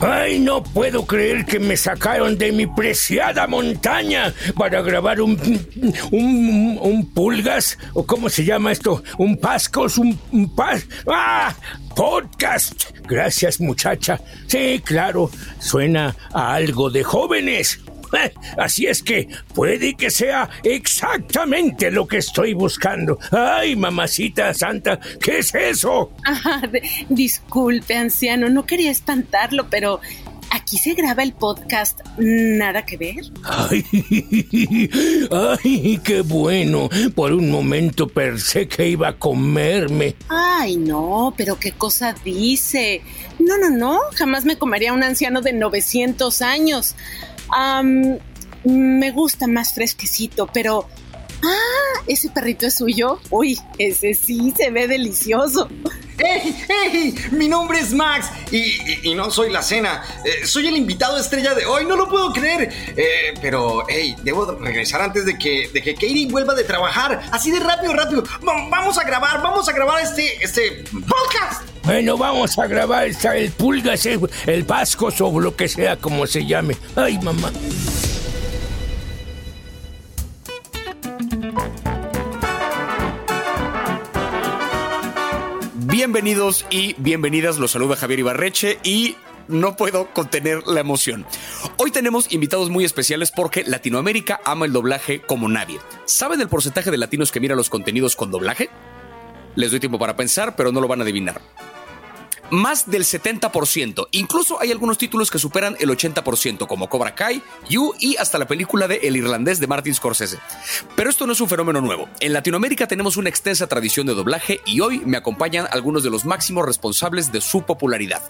Ay, no puedo creer que me sacaron de mi preciada montaña para grabar un, un, un pulgas, o cómo se llama esto, un pascos, un, un pas... ¡Ah! Podcast. Gracias, muchacha. Sí, claro, suena a algo de jóvenes. Así es que puede que sea exactamente lo que estoy buscando. Ay, mamacita santa, ¿qué es eso? disculpe, anciano, no quería espantarlo, pero aquí se graba el podcast Nada que ver. Ay, ay, qué bueno. Por un momento pensé que iba a comerme. Ay, no, pero qué cosa dice. No, no, no, jamás me comería un anciano de 900 años me gusta más fresquecito, pero... Ah, ese perrito es suyo. Uy, ese sí se ve delicioso. ¡Ey! ¡Ey! Mi nombre es Max y, no soy la cena. Eh, soy el invitado estrella de hoy, no lo puedo creer. Eh, pero, hey, debo regresar antes de que, de que Katie vuelva de trabajar. Así de rápido, rápido. vamos a grabar, vamos a grabar este, este podcast. Bueno, vamos a grabar el pulgas, el pasco o lo que sea como se llame. Ay, mamá. Bienvenidos y bienvenidas, los saluda Javier Ibarreche y no puedo contener la emoción. Hoy tenemos invitados muy especiales porque Latinoamérica ama el doblaje como nadie. ¿Saben el porcentaje de latinos que mira los contenidos con doblaje? Les doy tiempo para pensar, pero no lo van a adivinar más del 70%. Incluso hay algunos títulos que superan el 80%, como Cobra Kai, You y hasta la película de El Irlandés de Martin Scorsese. Pero esto no es un fenómeno nuevo. En Latinoamérica tenemos una extensa tradición de doblaje y hoy me acompañan algunos de los máximos responsables de su popularidad.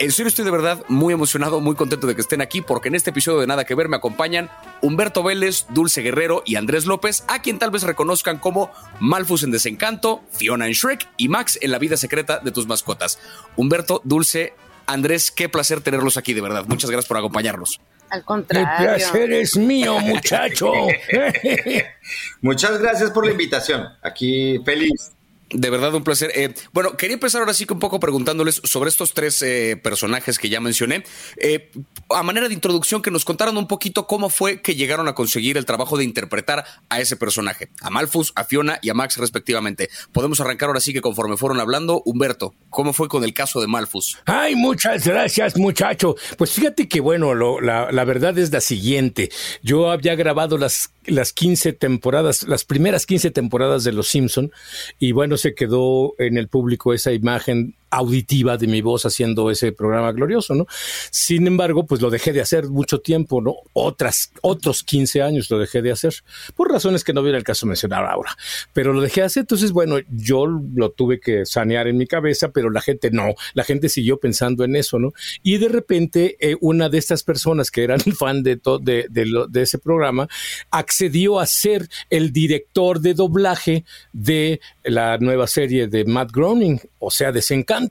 En serio estoy de verdad muy emocionado, muy contento de que estén aquí porque en este episodio de Nada que Ver me acompañan Humberto Vélez, Dulce Guerrero y Andrés López, a quien tal vez reconozcan como Malfus en Desencanto, Fiona en Shrek y Max en La vida secreta de tus mascotas. Humberto, Dulce, Andrés, qué placer tenerlos aquí de verdad. Muchas gracias por acompañarnos. Al contrario. El placer es mío, muchacho. Muchas gracias por la invitación. Aquí feliz de verdad, un placer. Eh, bueno, quería empezar ahora sí que un poco preguntándoles sobre estos tres eh, personajes que ya mencioné. Eh, a manera de introducción, que nos contaran un poquito cómo fue que llegaron a conseguir el trabajo de interpretar a ese personaje, a Malfus, a Fiona y a Max respectivamente. Podemos arrancar ahora sí que conforme fueron hablando. Humberto, ¿cómo fue con el caso de Malfus? Ay, muchas gracias, muchacho. Pues fíjate que, bueno, la, la verdad es la siguiente. Yo había grabado las las 15 temporadas, las primeras 15 temporadas de Los Simpson y bueno, se quedó en el público esa imagen auditiva de mi voz haciendo ese programa glorioso, ¿no? Sin embargo, pues lo dejé de hacer mucho tiempo, ¿no? Otras, otros 15 años lo dejé de hacer, por razones que no viene el caso mencionar ahora, pero lo dejé de hacer, entonces, bueno, yo lo tuve que sanear en mi cabeza, pero la gente no, la gente siguió pensando en eso, ¿no? Y de repente, eh, una de estas personas que eran fan de, de, de, de ese programa, accedió a ser el director de doblaje de la nueva serie de Matt Groening, o sea, Desencanto.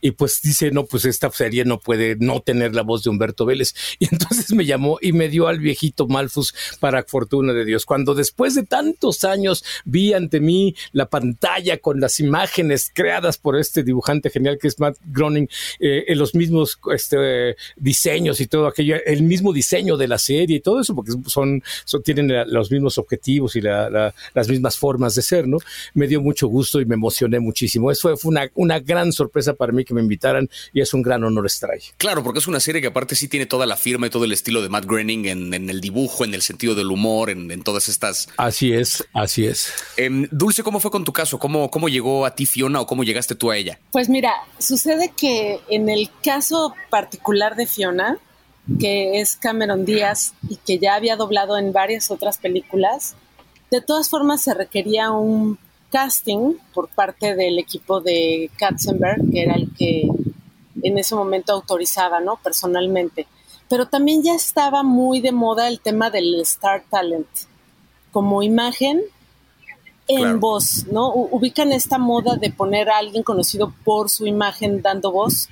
Y pues dice, no, pues esta serie no puede no tener la voz de Humberto Vélez. Y entonces me llamó y me dio al viejito Malfus para fortuna de Dios. Cuando después de tantos años vi ante mí la pantalla con las imágenes creadas por este dibujante genial que es Matt Groening, eh, en los mismos este, diseños y todo aquello, el mismo diseño de la serie y todo eso, porque son, son tienen los mismos objetivos y las mismas formas de ser, ¿no? Me dio mucho gusto y me emocioné muchísimo. Eso fue una, una gran sorpresa para mí que me invitaran y es un gran honor estar ahí. Claro, porque es una serie que aparte sí tiene toda la firma y todo el estilo de Matt Groening en, el dibujo, en el sentido del humor, en, todas estas. Así es, así es. Em, Dulce, ¿cómo fue con tu caso? ¿Cómo, ¿Cómo llegó a ti Fiona o cómo llegaste tú a ella? Pues mira, sucede que en el caso particular de Fiona, que es Cameron Díaz y que ya había doblado en varias otras películas, de todas formas se requería un casting por parte del equipo de Katzenberg, que era el que en ese momento autorizaba, ¿no? Personalmente. Pero también ya estaba muy de moda el tema del Star Talent como imagen en voz, ¿no? ubican esta moda de poner a alguien conocido por su imagen dando voz.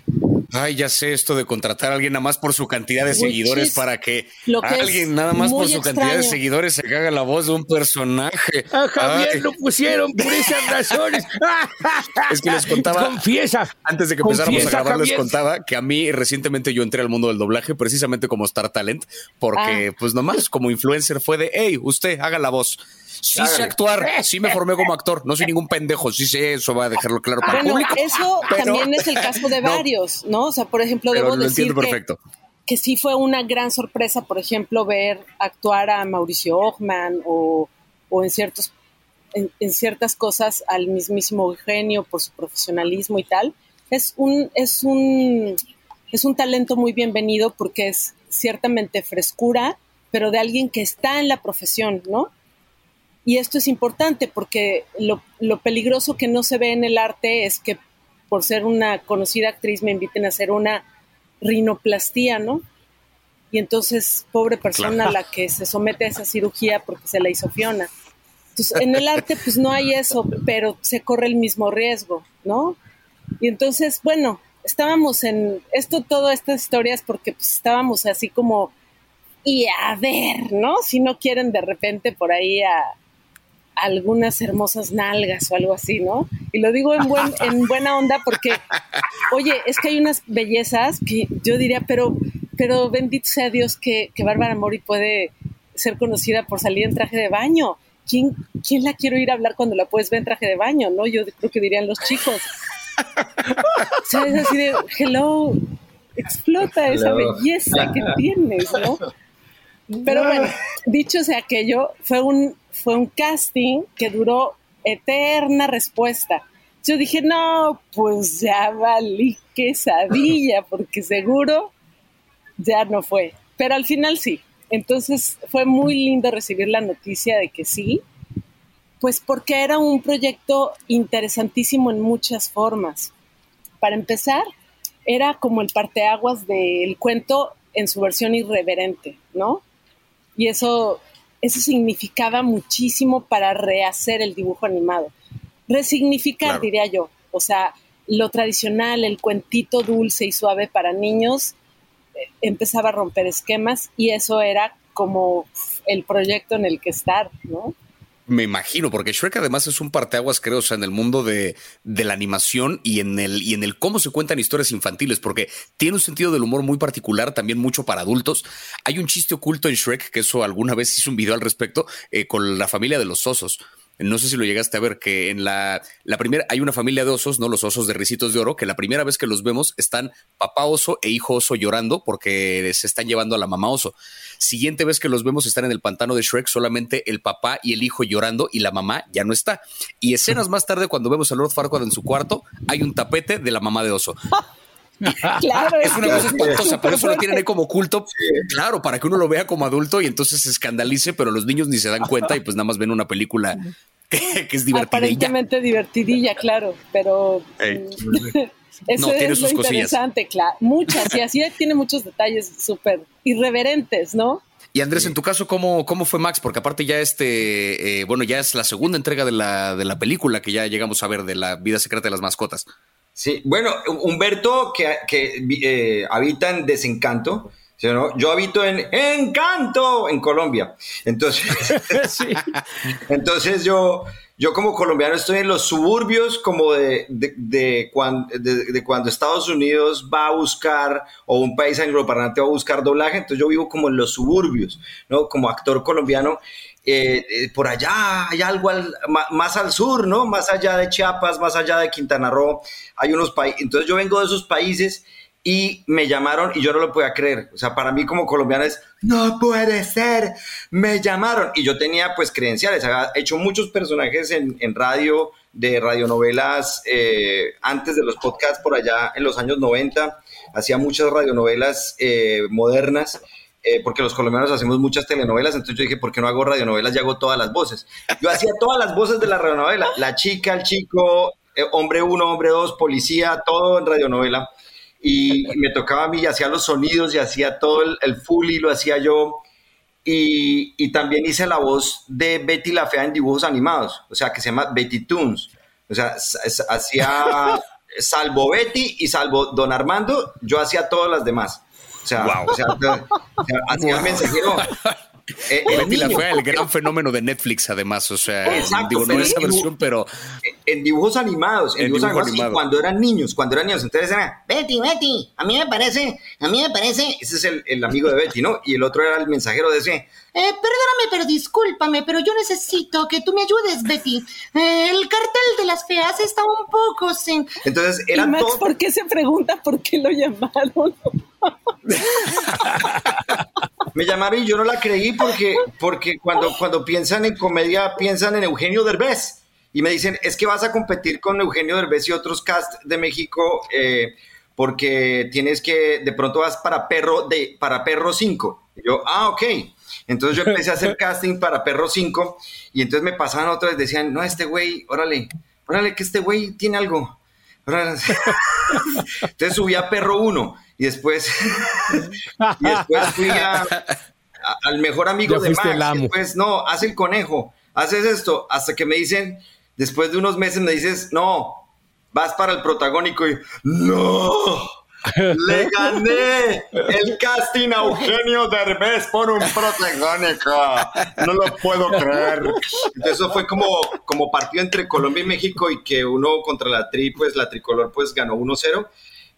Ay, ya sé esto de contratar a alguien nada más por su cantidad de seguidores para que, alguien nada más por su cantidad de seguidores se haga la voz de un personaje. A Javier lo pusieron por esas razones. es que les contaba. Confiesa. Antes de que empezáramos a grabar, les contaba que a mí recientemente yo entré al mundo del doblaje precisamente como Star Talent, porque ah. pues nomás como influencer fue de, hey, usted haga la voz. Sí sé actuar, sí me formé como actor, no soy ningún pendejo, sí sé eso, va a dejarlo claro para bueno, el público. Eso también es el caso de varios, ¿no? O sea, por ejemplo, debo decir que, que, sí fue una gran sorpresa, por ejemplo, ver actuar a Mauricio Ochman o, o en ciertos en, ciertas cosas al mismísimo Eugenio por su profesionalismo y tal. Es un, es un, es un talento muy bienvenido porque es ciertamente frescura, pero de alguien que está en la profesión, ¿no? Y esto es importante porque lo, peligroso que no se ve en el arte es que por ser una conocida actriz me inviten a hacer una rinoplastía, ¿no? Y entonces, pobre persona la que se somete a esa cirugía porque se la hizo Fiona. Entonces, en el arte pues no hay eso, pero se corre el mismo riesgo, ¿no? Y entonces, bueno, estábamos en esto, todas estas historias porque pues estábamos así como, y a ver, ¿no? Si no quieren de repente por ahí a, algunas hermosas nalgas o algo así, ¿no? Y lo digo en, buen, en buena onda porque, oye, es que hay unas bellezas que yo diría, pero, pero bendito sea Dios que, que Bárbara Mori puede ser conocida por salir en traje de baño. ¿Quién, ¿Quién la quiero ir a hablar cuando la puedes ver en traje de baño, no? Yo creo que dirían los chicos. ¿Sabes? Así de, hello, explota esa belleza que tienes, ¿no? Pero bueno, dicho sea aquello, fue un, fue un casting que duró eterna respuesta. Yo dije, no, pues ya valí quesadilla, porque seguro ya no fue. Pero al final sí. Entonces fue muy lindo recibir la noticia de que sí, pues porque era un proyecto interesantísimo en muchas formas. Para empezar, era como el parteaguas del cuento en su versión irreverente, ¿no? Y eso, eso significaba muchísimo para rehacer el dibujo animado. Resignificar, diría yo. O sea, lo tradicional, el cuentito dulce y suave para niños, eh, empezaba a romper esquemas y eso era como el proyecto en el que estar, ¿no? Me imagino, porque Shrek además es un parteaguas, creo, o sea, en el mundo de, de, la animación y en, el, y en el cómo se cuentan historias infantiles, porque tiene un sentido del humor muy particular, también mucho para adultos. Hay un chiste oculto en Shrek, que eso alguna vez hice un video al respecto, eh, con la familia de los osos. No sé si lo llegaste a ver, que en la, la primera hay una familia de osos, ¿no? Los osos de risitos de oro, que la primera vez que los vemos están papá oso e hijo oso llorando porque se están llevando a la mamá oso. Siguiente vez que los vemos están en el pantano de Shrek, solamente el papá y el hijo llorando y la mamá ya no está. Y escenas más tarde, cuando vemos a Lord Farquaad en su cuarto, hay un tapete de la mamá de oso. Claro, es una cosa espantosa, por eso lo tienen ahí como culto, claro, para que uno lo vea como adulto y entonces se escandalice, pero los niños ni se dan cuenta y pues nada más ven una película que, es divertidilla. Aparentemente divertidilla, claro, pero mm, eso es lo interesante, claro, muchas, y así tiene muchos detalles súper irreverentes, ¿no? Y Andrés, en tu caso, ¿cómo, cómo fue Max? Porque aparte ya este, eh, bueno, ya es la segunda entrega de la, de la película que ya llegamos a ver de la vida secreta de las mascotas. Sí, bueno, Humberto, que, que eh, habita en Desencanto, yo habito en Encanto, en Colombia. Entonces, entonces yo, yo como colombiano estoy en los suburbios como de, de, cuando, de, cuando Estados Unidos va a buscar, o un país angloparlante va a buscar doblaje, entonces yo vivo como en los suburbios, ¿no? Como actor colombiano eh, eh, por allá hay algo más al sur, ¿no? Más allá de Chiapas, más allá de Quintana Roo, hay unos países. Entonces yo vengo de esos países y me llamaron y yo no lo podía creer. O sea, para mí como colombiano es, no puede ser, me llamaron. Y yo tenía pues credenciales, había hecho muchos personajes en, radio, de radionovelas, eh, antes de los podcasts por allá en los años 90, hacía muchas radionovelas modernas. Eh, porque los colombianos hacemos muchas telenovelas, entonces yo dije, ¿por qué no hago radionovelas y hago todas las voces? Yo hacía todas las voces de la radionovela, la chica, el chico, eh, hombre uno, hombre dos, policía, todo en radionovela. Y, me tocaba a mí y hacía los sonidos y hacía todo el, el y lo hacía yo. Y, y, también hice la voz de Betty la Fea en dibujos animados, o sea, que se llama Betty Toons. O sea, hacía salvo Betty y salvo Don Armando, yo hacía todas las demás. O sea, o sea, mensajero eh, Betty la fue el gran fenómeno de Netflix, además. O sea, digo, no esa versión, pero. En dibujos animados, en, dibujos animados, cuando eran niños, cuando eran niños, entonces era Betty, Betty, a mí me parece, a mí me parece. Ese es el, el amigo de Betty, ¿no? Y el otro era el mensajero de ese. Eh, perdóname, pero discúlpame, pero yo necesito que tú me ayudes, Betty. Eh, el cartel de las feas está un poco sin. Entonces era ¿Y Max, ¿por qué se pregunta por qué lo llamaron? Me llamaron y yo no la creí porque, porque cuando, cuando piensan en comedia piensan en Eugenio Derbez. Y me dicen, es que vas a competir con Eugenio Derbez y otros cast de México eh, porque tienes que, de pronto vas para Perro, de, para Perro 5. Y yo, ah, ok. Entonces yo empecé a hacer casting para Perro 5 y entonces me pasaban otros y decían, no, este güey, órale, órale que este güey tiene algo. Entonces subí a Perro 1 y después, y después fui al mejor amigo de Max. Después, no, haz el conejo, haces esto, hasta que me dicen, después de unos meses me dices, no, vas para el protagónico y no. Le gané el casting a Eugenio Derbez por un protagónico. No lo puedo creer. Entonces eso fue como, como partido entre Colombia y México y que uno contra la tri, pues la tricolor pues ganó 1-0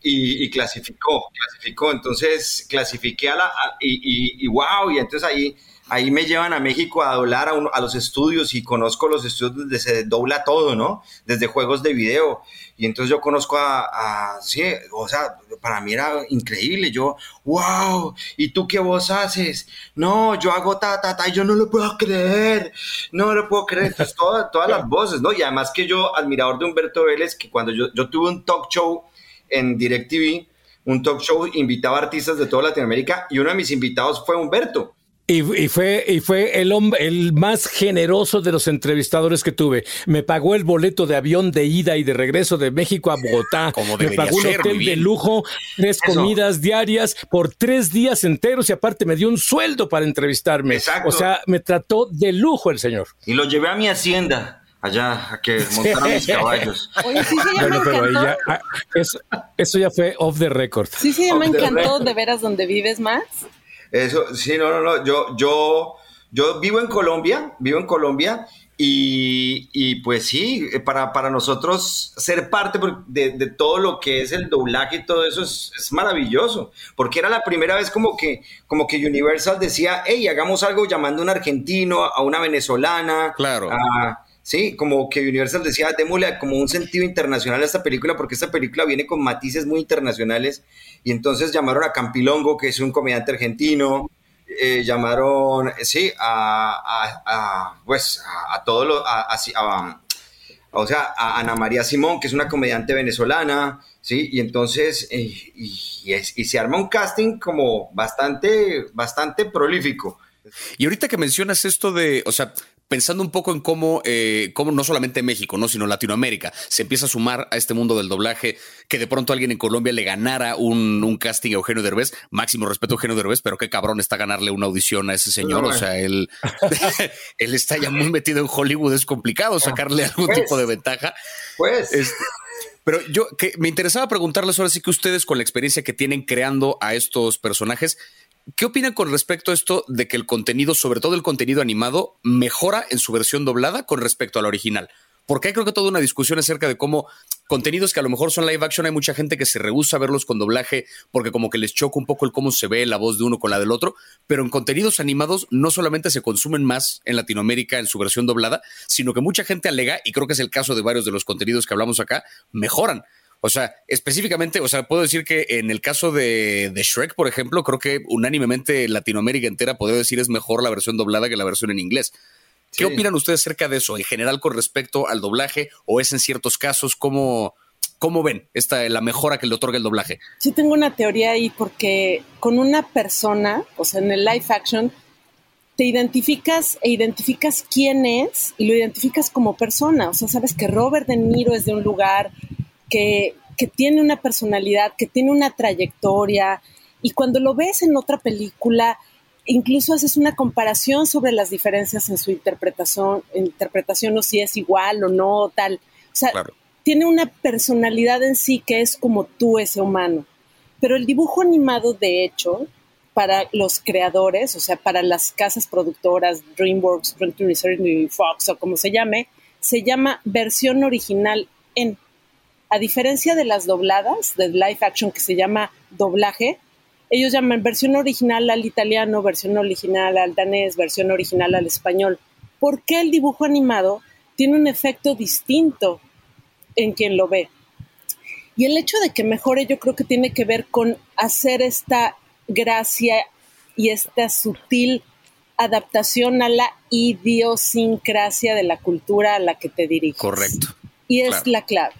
y, clasificó, clasificó. Entonces clasifiqué a la, y, y, wow, y entonces ahí, ahí me llevan a México a doblar a, a los estudios y conozco los estudios donde se dobla todo, ¿no? Desde juegos de video. Y entonces yo conozco a, sí, o sea, para mí era increíble. Yo, wow, ¿y tú qué voz haces? No, yo hago ta, ta, ta, y yo no lo puedo creer, no lo puedo creer. Entonces, todas, todas las voces, ¿no? Y además que yo, admirador de Humberto Vélez, que cuando yo, yo tuve un talk show en DirecTV, un talk show, invitaba artistas de toda Latinoamérica y uno de mis invitados fue Humberto. Y, fue, y fue el, hombre, el más generoso de los entrevistadores que tuve. Me pagó el boleto de avión de ida y de regreso de México a Bogotá. Me pagó un hotel de lujo, tres comidas diarias por tres días enteros y aparte me dio un sueldo para entrevistarme. O sea, me trató de lujo el señor. Y lo llevé a mi hacienda allá a que montaran mis caballos. Oye, sí, sí, bueno, me encantó. Ya, ah, eso, eso, ya fue off the record. Sí, sí, me encantó de veras donde vives, Max. Eso, sí, no, no, no. Yo, yo, yo vivo en Colombia, vivo en Colombia y, y pues sí, para, para, nosotros ser parte de, de, todo lo que es el doblaje y todo eso es, es, maravilloso, porque era la primera vez como que, como que Universal decía, hey, hagamos algo llamando a un argentino, a una venezolana, claro. A, Sí, como que Universal decía, démosle como un sentido internacional a esta película, porque esta película viene con matices muy internacionales. Y entonces llamaron a Campilongo, que es un comediante argentino, eh, llamaron, sí, a, pues, a, todo lo, a, o sea, a Ana María Simón, que es una comediante venezolana, ¿sí? Y entonces, eh, y, y, se arma un casting como bastante, bastante prolífico. Y ahorita que mencionas esto de, o sea, pensando un poco en cómo, eh, cómo no solamente México, ¿no? sino Latinoamérica se empieza a sumar a este mundo del doblaje, que de pronto alguien en Colombia le ganara un, un casting a Eugenio Derbez, máximo respeto a Eugenio Derbez, pero qué cabrón está ganarle una audición a ese señor, o sea, él, él está ya muy metido en Hollywood, es complicado sacarle algún pues, tipo de ventaja. Pues. Este, pero yo que me interesaba preguntarles ahora sí que ustedes con la experiencia que tienen creando a estos personajes, ¿Qué opinan con respecto a esto de que el contenido, sobre todo el contenido animado, mejora en su versión doblada con respecto a la original? Porque hay creo que toda una discusión acerca de cómo contenidos que a lo mejor son live action, hay mucha gente que se rehúsa a verlos con doblaje porque como que les choca un poco el cómo se ve la voz de uno con la del otro, pero en contenidos animados no solamente se consumen más en Latinoamérica en su versión doblada, sino que mucha gente alega, y creo que es el caso de varios de los contenidos que hablamos acá, mejoran. O sea, específicamente, o sea, puedo decir que en el caso de, Shrek, por ejemplo, creo que unánimemente Latinoamérica entera podría decir es mejor la versión doblada que la versión en inglés. ¿Qué opinan ustedes acerca de eso, en general con respecto al doblaje, o es en ciertos casos, cómo, cómo ven esta, la mejora que le otorga el doblaje? Sí, tengo una teoría ahí, porque con una persona, o sea, en el live action, te identificas e identificas quién es y lo identificas como persona. O sea, sabes que Robert De Niro es de un lugar, que, tiene una personalidad, que tiene una trayectoria, y cuando lo ves en otra película, incluso haces una comparación sobre las diferencias en su interpretación, interpretación o si es igual o no, tal. O sea, tiene una personalidad en sí que es como tú, ese humano. Pero el dibujo animado, de hecho, para los creadores, o sea, para las casas productoras, DreamWorks, 20th Fox o como se llame, se llama versión original en. A diferencia de las dobladas, de live action que se llama doblaje, ellos llaman versión original al italiano, versión original al danés, versión original al español. ¿Por qué el dibujo animado tiene un efecto distinto en quien lo ve? Y el hecho de que mejore yo creo que tiene que ver con hacer esta gracia y esta sutil adaptación a la idiosincrasia de la cultura a la que te diriges. Correcto. Y es la clave.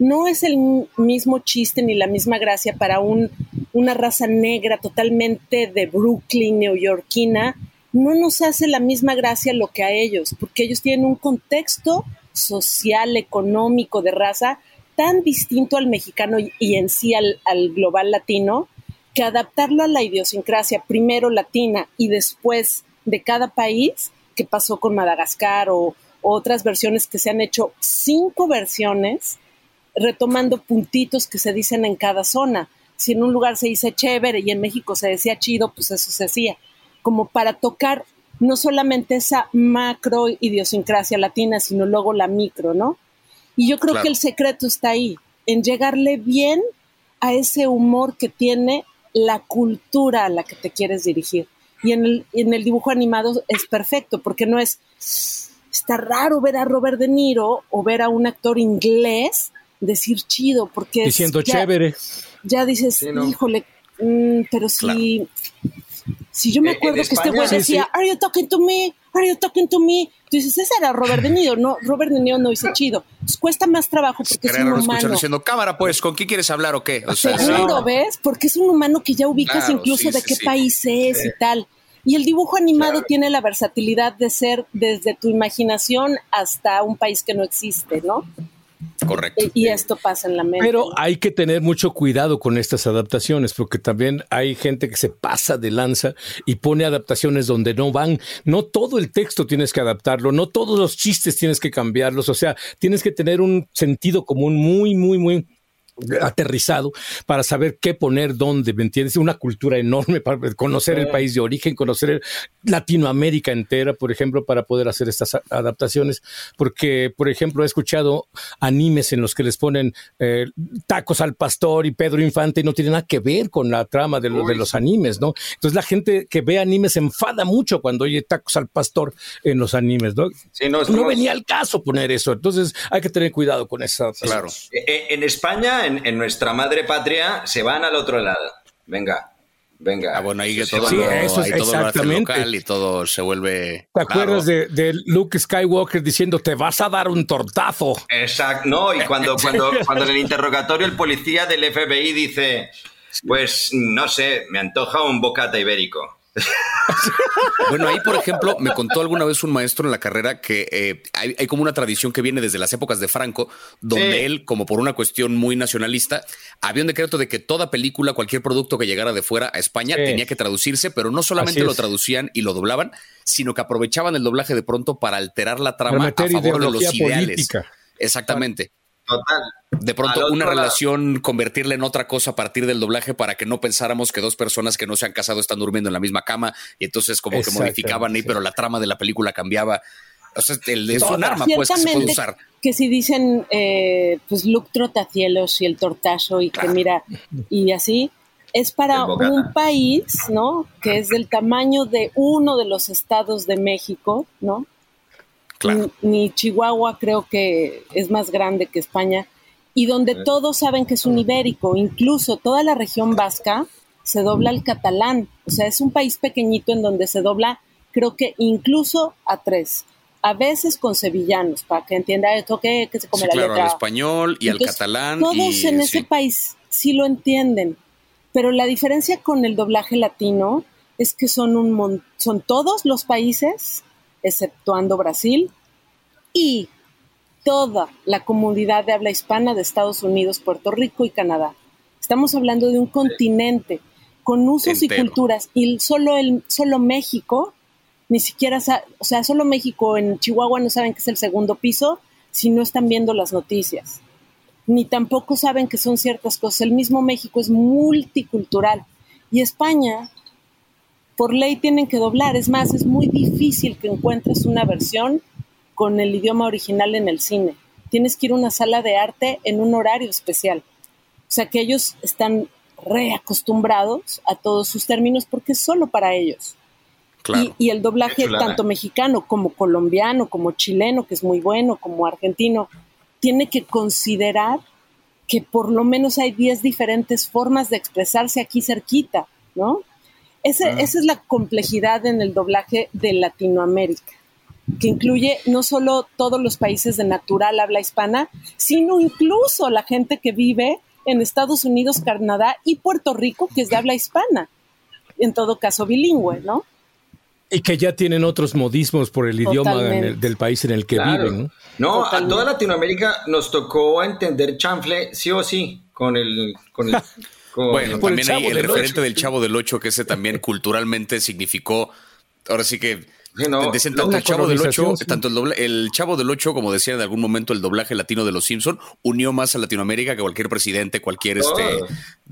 No es el mismo chiste ni la misma gracia para un, una raza negra totalmente de Brooklyn, neoyorquina. No nos hace la misma gracia lo que a ellos, porque ellos tienen un contexto social, económico, de raza tan distinto al mexicano y en sí al global latino, que adaptarlo a la idiosincrasia, primero latina y después de cada país, que pasó con Madagascar o, otras versiones que se han hecho cinco versiones, retomando puntitos que se dicen en cada zona. Si en un lugar se dice chévere y en México se decía chido, pues eso se hacía, como para tocar no solamente esa macro idiosincrasia latina, sino luego la micro, ¿no? Y yo creo que el secreto está ahí, en llegarle bien a ese humor que tiene la cultura a la que te quieres dirigir. Y en el, en el dibujo animado es perfecto, porque no es, está raro ver a Robert De Niro o ver a un actor inglés decir chido, porque Diciendo chévere. Ya dices, híjole, mm, pero si, si yo me acuerdo que este güey decía, Are you talking to me? Are you talking to me? Tú dices, ese era Robert De Niro, no, Robert De Niro no dice chido. Pues cuesta más trabajo porque es un humano. diciendo, cámara, pues, ¿con quién quieres hablar o qué? O sea, Seguro, ¿ves? Porque es un humano que ya ubicas incluso de qué país es y tal. Y el dibujo animado tiene la versatilidad de ser desde tu imaginación hasta un país que no existe, ¿no? Correcto. Y, esto pasa en la mente. Pero hay que tener mucho cuidado con estas adaptaciones, porque también hay gente que se pasa de lanza y pone adaptaciones donde no van. No todo el texto tienes que adaptarlo, no todos los chistes tienes que cambiarlos. O sea, tienes que tener un sentido común muy, muy, muy aterrizado para saber qué poner dónde, ¿me entiendes? Una cultura enorme para conocer el país de origen, conocer Latinoamérica entera, por ejemplo, para poder hacer estas adaptaciones, porque, por ejemplo, he escuchado animes en los que les ponen eh, tacos al pastor y Pedro Infante y no tiene nada que ver con la trama de, de los animes, ¿no? Entonces la gente que ve animes se enfada mucho cuando oye tacos al pastor en los animes, ¿no? no, venía al caso poner eso, entonces hay que tener cuidado con eso. Claro. Eh, eh, en España, en, nuestra madre patria se van al otro lado. Venga, venga. Ah, bueno, ahí que todo, lo, eso es, exactamente. local y todo se vuelve. ¿Te acuerdas de, de, Luke Skywalker diciendo te vas a dar un tortazo? Exacto, no, y cuando, cuando, cuando en el interrogatorio el policía del FBI dice, pues no sé, me antoja un bocata ibérico. bueno, ahí, por ejemplo, me contó alguna vez un maestro en la carrera que eh, hay, como una tradición que viene desde las épocas de Franco, donde él, como por una cuestión muy nacionalista, había un decreto de que toda película, cualquier producto que llegara de fuera a España tenía que traducirse, pero no solamente lo traducían y lo doblaban, sino que aprovechaban el doblaje de pronto para alterar la trama a favor de los ideales. Exactamente. Total. De pronto, una relación, convertirla en otra cosa a partir del doblaje para que no pensáramos que dos personas que no se han casado están durmiendo en la misma cama y entonces como que modificaban ahí, pero la trama de la película cambiaba. O sea, es un arma pues que se puede usar. Que si dicen, eh, pues Luke Trotacielos y el tortazo y que mira, y así, es para un país, ¿no? Que es del tamaño de uno de los estados de México, ¿no? Ni, Chihuahua creo que es más grande que España. Y donde todos saben que es un ibérico, incluso toda la región vasca se dobla al catalán, o sea, es un país pequeñito en donde se dobla, creo que incluso a tres, a veces con sevillanos, para que entienda esto que, se come la claro, al español y al catalán. Todos en ese país sí lo entienden, pero la diferencia con el doblaje latino es que son un son todos los países exceptuando Brasil, y toda la comunidad de habla hispana de Estados Unidos, Puerto Rico y Canadá. Estamos hablando de un continente con usos y culturas y solo, el, solo México, ni siquiera, o sea, solo México en Chihuahua no saben que es el segundo piso si no están viendo las noticias. ni tampoco saben que son ciertas cosas. El mismo México es multicultural y España, por ley, tienen que doblar. Es más, es muy difícil que encuentres una versión con el idioma original en el cine. Tienes que ir a una sala de arte en un horario especial. O sea que ellos están reacostumbrados a todos sus términos porque es solo para ellos. Y, el doblaje, tanto mexicano como colombiano, como chileno, que es muy bueno, como argentino, tiene que considerar que por lo menos hay 10 diferentes formas de expresarse aquí cerquita, ¿no? Ah. Esa es la complejidad en el doblaje de Latinoamérica, que incluye no solo todos los países de natural habla hispana, sino incluso la gente que vive en Estados Unidos, Canadá y Puerto Rico, que es de habla hispana, en todo caso bilingüe, ¿no? Y que ya tienen otros modismos por el idioma del país en el que viven. No, a toda Latinoamérica nos tocó entender chanfle sí o sí con el... Con el bueno, también hay el referente del Chavo del Ocho, que ese también culturalmente significó, ahora sí que tanto el Chavo del Ocho, tanto el, el Chavo del Ocho, como decía en algún momento el doblaje latino de los Simpson, unió más a Latinoamérica que cualquier presidente, cualquier este,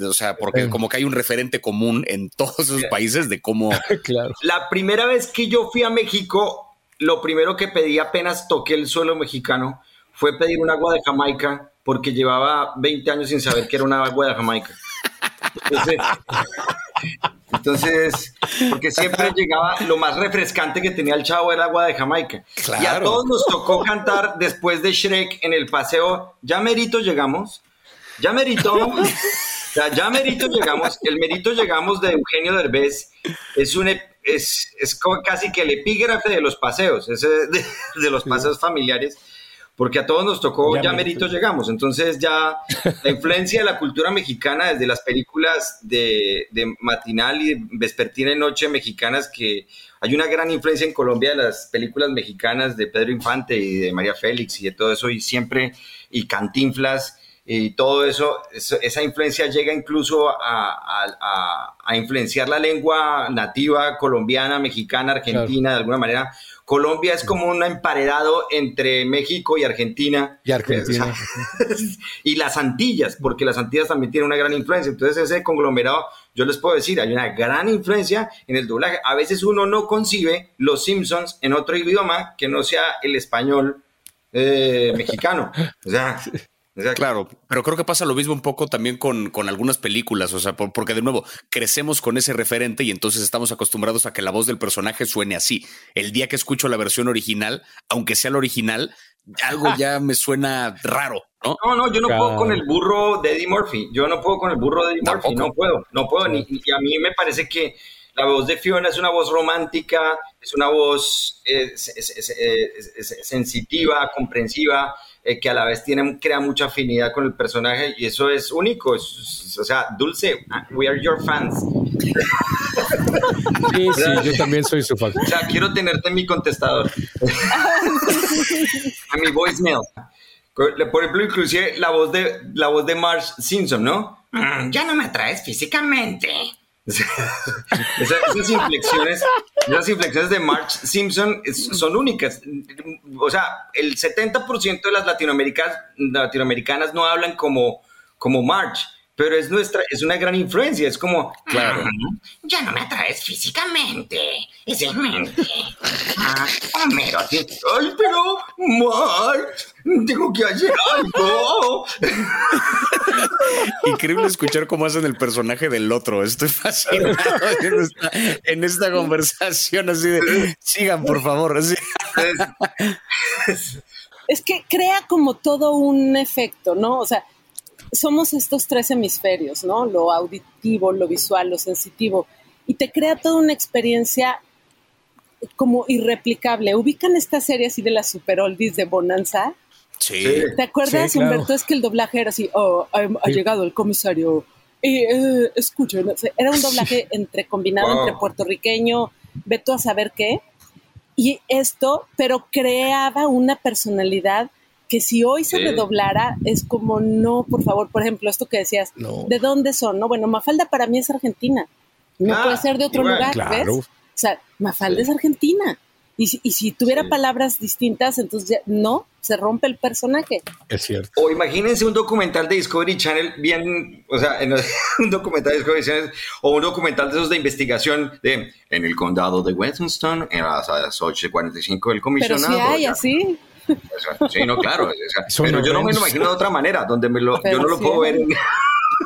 o sea, porque como que hay un referente común en todos esos países de cómo. claro. La primera vez que yo fui a México, lo primero que pedí apenas toqué el suelo mexicano fue pedir un agua de Jamaica porque llevaba 20 años sin saber que era una agua de Jamaica. Entonces, entonces, porque siempre llegaba lo más refrescante que tenía el chavo era agua de Jamaica. Y a todos nos tocó cantar después de Shrek en el paseo. Ya merito llegamos. Ya merito. ya merito llegamos. El merito llegamos de Eugenio Derbez es un es, es casi que el epígrafe de los paseos, de los paseos familiares porque a todos nos tocó, ya, merito llegamos. Entonces ya la influencia de la cultura mexicana desde las películas de, matinal y vespertina y noche mexicanas, que hay una gran influencia en Colombia de las películas mexicanas de Pedro Infante y de María Félix y de todo eso, y siempre, y Cantinflas y todo eso, esa influencia llega incluso a, a, influenciar la lengua nativa colombiana, mexicana, argentina, de alguna manera, Colombia es como un emparedado entre México y Argentina. Y Argentina. y las Antillas, porque las Antillas también tienen una gran influencia. Entonces ese conglomerado, yo les puedo decir, hay una gran influencia en el doblaje. A veces uno no concibe los Simpsons en otro idioma que no sea el español eh, mexicano. O sea, Claro, pero creo que pasa lo mismo un poco también con, con algunas películas, o sea, porque de nuevo crecemos con ese referente y entonces estamos acostumbrados a que la voz del personaje suene así. El día que escucho la versión original, aunque sea la original, algo ya me suena raro, ¿no? No, no, yo no puedo con el burro de Eddie Murphy. Yo no puedo con el burro de Eddie Murphy. No puedo, no puedo. Ni, y a mí me parece que la voz de Fiona es una voz romántica, es una voz sensitiva, comprensiva. Eh, que a la vez tiene, crea mucha afinidad con el personaje y eso es único. o sea, Dulce, we are your fans. Sí, sí, yo también soy su fan. O sea, quiero tenerte en mi contestador. a mi voicemail. Por ejemplo, inclusive la voz de, la voz de Marge Simpson, ¿no? Mm, ya no me atraes físicamente. esas, inflexiones, esas inflexiones de March Simpson son únicas. O sea, el 70% de las latinoamericanas, latinoamericanas no hablan como, como March pero es nuestra, es una gran influencia, es como, claro, ya no me atraes físicamente, es en mente. Ah, Homero, ay, pero, Mark, tengo que hacer algo. Increíble escuchar cómo hacen el personaje del otro, estoy fascinado en esta, en esta conversación, así de, sigan, por favor, así. Es que crea como todo un efecto, ¿no? O sea, somos estos tres hemisferios, ¿no? Lo auditivo, lo visual, lo sensitivo. Y te crea toda una experiencia como irreplicable. ¿Ubican esta serie así de las super oldies de Bonanza? Sí. ¿Te acuerdas, Humberto? Es que el doblaje era así, oh, ha, llegado el comisario. Y eh, escuchen, era un doblaje entre combinado entre puertorriqueño, veto a saber qué. Y esto, pero creaba una personalidad que si hoy se redoblara es como no, por favor, por ejemplo, esto que decías, ¿de dónde son? No, bueno, Mafalda para mí es argentina, no ah, puede ser de otro lugar, ¿ves? O sea, Mafalda es argentina. Y, y si tuviera palabras distintas, entonces ya, no, se rompe el personaje. Es cierto. O imagínense un documental de Discovery Channel bien, o sea, en, un documental de Discovery Channel o un documental de esos de investigación de en el condado de Westminster a las 8.45 el comisionado. Pero si hay así. Sí, no, claro. pero yo no me lo imagino de otra manera, donde me lo, yo no lo puedo ver en,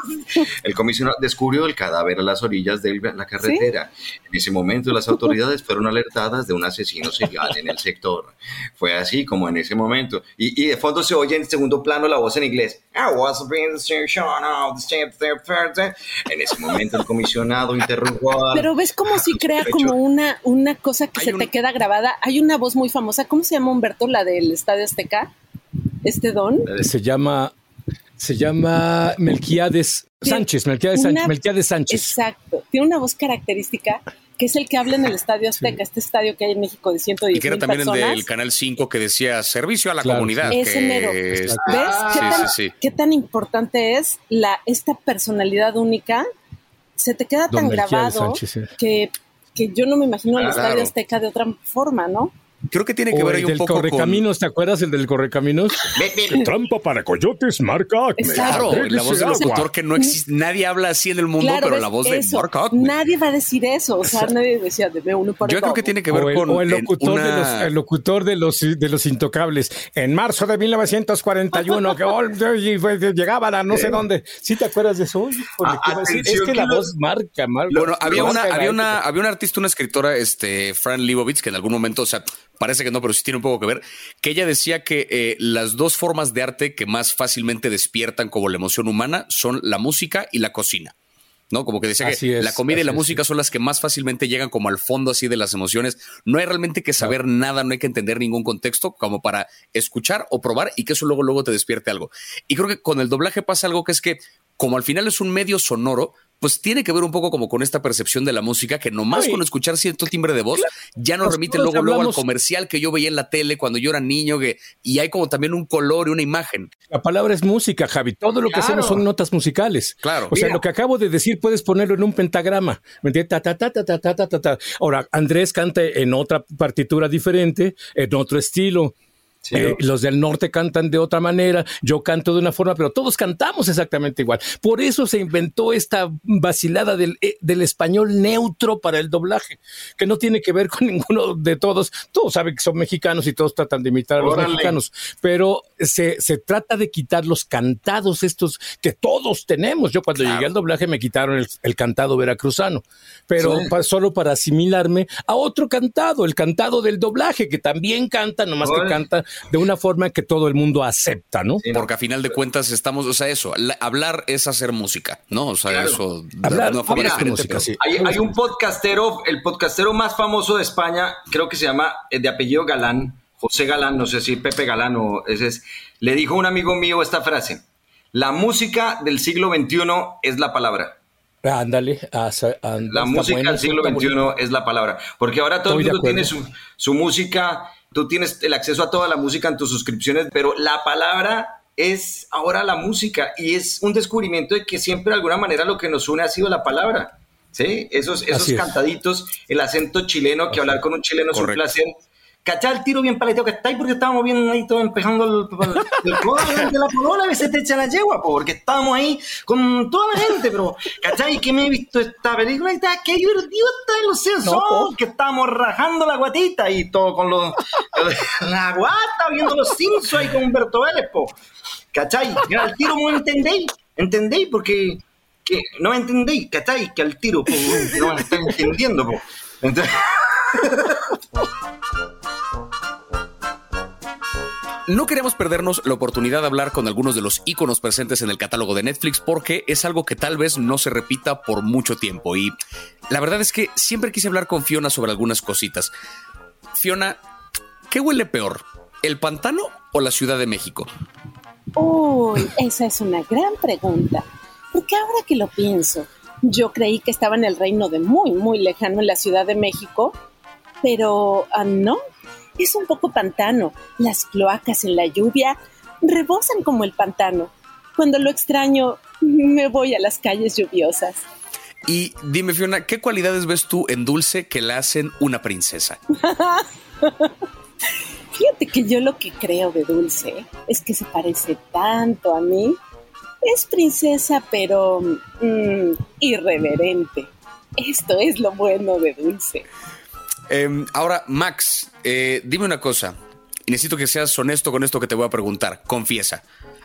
El comisionado descubrió el cadáver a las orillas de la carretera. En ese momento las autoridades fueron alertadas de un asesino serial en el sector. Fue así como en ese momento. Y, de fondo se oye en segundo plano la voz en inglés. En ese momento el comisionado interrogó Pero ves como si crea como una, una cosa que se te queda grabada. Hay una voz muy famosa. ¿Cómo se llama Humberto, la del Estadio Azteca? Este don. Se llama se llama Melquiades Sánchez, Melquiades, Sánchez. Exacto. Tiene una voz característica que es el que habla en el Estadio Azteca, este estadio que hay en México de 110 Y que era también el del Canal 5 que decía servicio a la comunidad. Ese mero. ¿Ves ¿Qué, tan, importante es la, esta personalidad única? Se te queda tan grabado que, que yo no me imagino el Estadio Azteca de otra forma, ¿no? Creo que tiene que ver ahí un poco correcaminos, ¿te acuerdas el del correcaminos? Trampa para coyotes, marca Claro, la voz del locutor que no existe, nadie habla así en el mundo, pero la voz de Mark Nadie va a decir eso, o sea, nadie decía de uno para Yo creo que tiene que ver con el locutor, de los, el locutor de los de los intocables. En marzo de 1941 que llegaban a no sé dónde. ¿Sí te acuerdas de eso? es que la voz marca, marca. Bueno, había una había una había una artista, una escritora, este Fran Lebowitz que en algún momento, o sea, parece que no, pero sí tiene un poco que ver, que ella decía que eh, las dos formas de arte que más fácilmente despiertan como la emoción humana son la música y la cocina. ¿no? Como que decía que la comida y la música son las que más fácilmente llegan como al fondo así de las emociones. No hay realmente que saber nada, no hay que entender ningún contexto como para escuchar o probar y que eso luego luego te despierte algo. Y creo que con el doblaje pasa algo que es que como al final es un medio sonoro, pues tiene que ver un poco como con esta percepción de la música que nomás con escuchar cierto timbre de voz ya nos remite luego, luego al comercial que yo veía en la tele cuando yo era niño que, y hay como también un color y una imagen. La palabra es música, Javi. Todo lo que hacemos son notas musicales. Claro. O sea, lo que acabo de decir puedes ponerlo en un pentagrama. Ta, ta, ta, ta, ta, ta, ta, Ahora, Andrés canta en otra partitura diferente, en otro estilo. Eh, los del norte cantan de otra manera, yo canto de una forma, pero todos cantamos exactamente igual. Por eso se inventó esta vacilada del, eh, del español neutro para el doblaje, que no tiene que ver con ninguno de todos. Todos saben que son mexicanos y todos tratan de imitar a los mexicanos, pero se, se, trata de quitar los cantados estos que todos tenemos. Yo cuando llegué al doblaje me quitaron el, cantado veracruzano, pero solo para asimilarme a otro cantado, el cantado del doblaje, que también canta, nomás que canta de una forma que todo el mundo acepta, ¿no? Porque a final de cuentas estamos, o sea, eso, hablar es hacer música, ¿no? O sea, eso. Hablar, de una música, sí. hay, un podcastero, el podcastero más famoso de España, creo que se llama eh, de apellido Galán, José Galán, no sé si Pepe Galán o ese es, le dijo a un amigo mío esta frase: La música del siglo XXI es la palabra. Ándale, la música del siglo XXI es la palabra, porque ahora todo el mundo tiene su, su música tú tienes el acceso a toda la música en tus suscripciones, pero la palabra es ahora la música y es un descubrimiento de que siempre de alguna manera lo que nos une ha sido la palabra. ¿Sí? Esos, esos cantaditos, el acento chileno, que hablar con un chileno es un placer ¿Cachai? El tiro bien paleteo que estáis porque estábamos bien ahí todos empezando el, el, de la polola, a veces te echa la yegua, porque estábamos ahí con toda la gente, pero ¿cachai? Que me he visto esta película y está, qué divertido está en los Simpsons, que estábamos rajando la guatita y todo con los, la guata, viendo los Simpsons ahí con Humberto Vélez, po. ¿Cachai? Y al tiro no entendéis, entendéis, porque que no me entendéis, ¿cachai? Que al tiro, po, no me están entendiendo, po. Entonces... No queremos perdernos la oportunidad de hablar con algunos de los iconos presentes en el catálogo de Netflix porque es algo que tal vez no se repita por mucho tiempo. Y la verdad es que siempre quise hablar con Fiona sobre algunas cositas. Fiona, ¿qué huele peor? ¿El pantano o la Ciudad de México? Uy, esa es una gran pregunta. Porque ahora que lo pienso, yo creí que estaba en el reino de muy, muy lejano en la Ciudad de México, pero ah, no, es un poco pantano. Las cloacas en la lluvia rebosan como el pantano. Cuando lo extraño, me voy a las calles lluviosas. Y dime, Fiona, ¿qué cualidades ves tú en Dulce que la hacen una princesa? Fíjate que yo lo que creo de Dulce es que se parece tanto a mí. Es princesa, pero mm, irreverente. Esto es lo bueno de Dulce. Em, ahora, Max, eh, dime una cosa. Y necesito que seas honesto con esto que te voy a preguntar. Confiesa.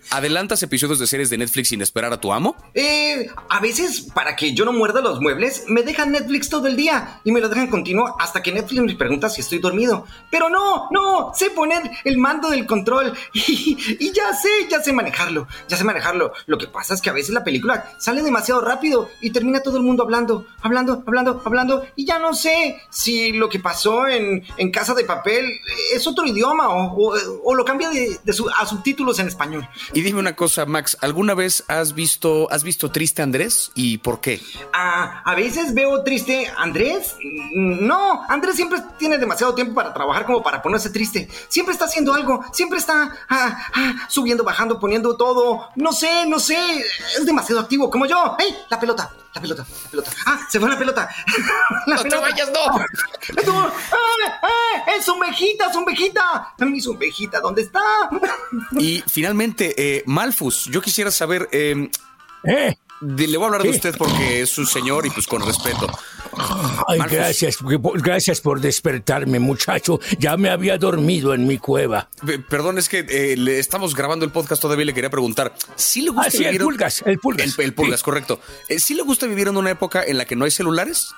¿Adelantas episodios de series de Netflix sin esperar a tu amo? Eh, a veces, para que yo no muerda los muebles, me dejan Netflix todo el día y me lo dejan continuo hasta que Netflix me pregunta si estoy dormido. Pero no, no, sé poner el mando del control y, ya sé, ya sé manejarlo, ya sé manejarlo. Lo que pasa es que a veces la película sale demasiado rápido y termina todo el mundo hablando, hablando, hablando, hablando y ya no sé si lo que pasó en, Casa de Papel es otro idioma o, o, o lo cambia de, de su, a subtítulos en español. Y dime una cosa, Max, ¿alguna vez has visto, has visto triste Andrés y por qué? Ah, a veces veo triste Andrés. Mm, No, Andrés siempre tiene demasiado tiempo para trabajar como para ponerse triste. Siempre está haciendo algo, siempre está ah, ah, subiendo, bajando, poniendo todo. No sé, no sé, es demasiado activo como yo. ¡Ey! La pelota, la pelota, la pelota. Ah, se fue la pelota. La ¡No te pelota. vayas, no! ¡No! ¡Ah, ah! ¡Es su mejita, su mejita! Mi su mejita, ¿dónde está? Y finalmente, eh, Malfus, yo quisiera saber, eh, ¿Eh? Le voy a hablar de usted porque es un señor y pues con respeto. Ay, gracias, gracias por despertarme, muchacho. Ya me había dormido en mi cueva. Pe- Perdón, es que eh, le estamos grabando el podcast todavía. Le quería preguntar si le gusta Ah, sí, el vivir en- pulgas, el pulgas. El, el pulgas, correcto. Eh, ¿Sí le gusta vivir en una época en la que no hay celulares?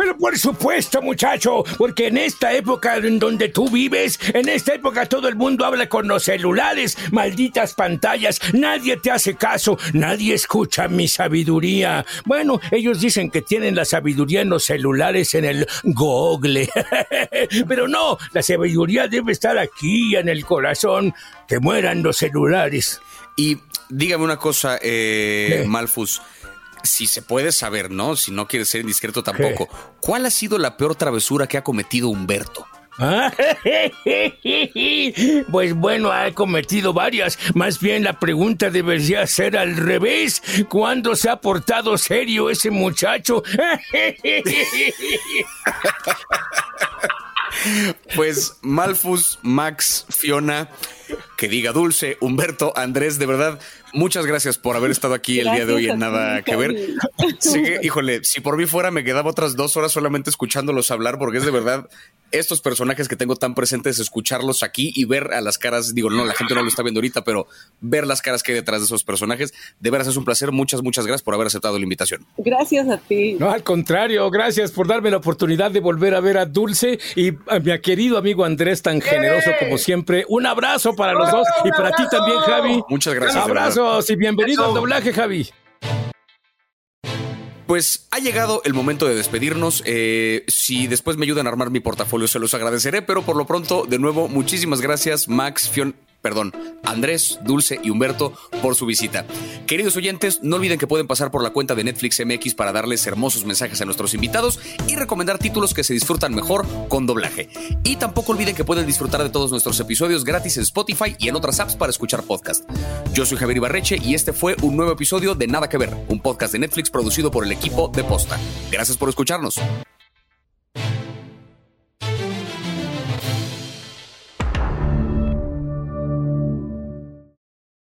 Pero por supuesto, muchacho, porque en esta época en donde tú vives, en esta época todo el mundo habla con los celulares, malditas pantallas, nadie te hace caso, nadie escucha mi sabiduría. Bueno, ellos dicen que tienen la sabiduría en los celulares, en el Google. Pero no, la sabiduría debe estar aquí, en el corazón. Que mueran los celulares. Y dígame una cosa, eh. Malfus. Si se puede saber, ¿no? Si no quiere ser indiscreto tampoco. ¿Cuál ha sido la peor travesura que ha cometido Humberto? Ah, Pues bueno, ha cometido varias. Más bien la pregunta debería ser al revés. ¿Cuándo se ha portado serio ese muchacho? Pues Malfus, Max, Fiona, que diga Dulce, Humberto, Andrés, de verdad, muchas gracias por haber estado aquí el día de hoy en Nada que Ver. Sí híjole, si por mí fuera me quedaba otras dos horas solamente escuchándolos hablar, porque es de verdad estos personajes que tengo tan presentes, escucharlos aquí y ver a las caras, digo, no, la gente no lo está viendo ahorita, pero ver las caras que hay detrás de esos personajes, de veras es un placer. Muchas, muchas gracias por haber aceptado la invitación. Gracias a ti. No, al contrario, gracias por darme la oportunidad de volver a ver a Dulce y a mi querido amigo Andrés, tan generoso como siempre. Un abrazo para los dos y para ti también, Javi. Muchas gracias. Abrazos y bienvenido al doblaje, Javi. Pues ha llegado el momento de despedirnos. Eh, si después me ayudan a armar mi portafolio, se los agradeceré. Pero por lo pronto, de nuevo, muchísimas gracias, Max, Fion, perdón, Andrés, Dulce y Humberto por su visita. Queridos oyentes, no olviden que pueden pasar por la cuenta de Netflix MX para darles hermosos mensajes a nuestros invitados y recomendar títulos que se disfrutan mejor con doblaje. Y tampoco olviden que pueden disfrutar de todos nuestros episodios gratis en Spotify y en otras apps para escuchar podcast. Yo soy Javier Ibarreche y este fue un nuevo episodio de Nada que Ver, un podcast de Netflix producido por el equipo de Posta. Gracias por escucharnos.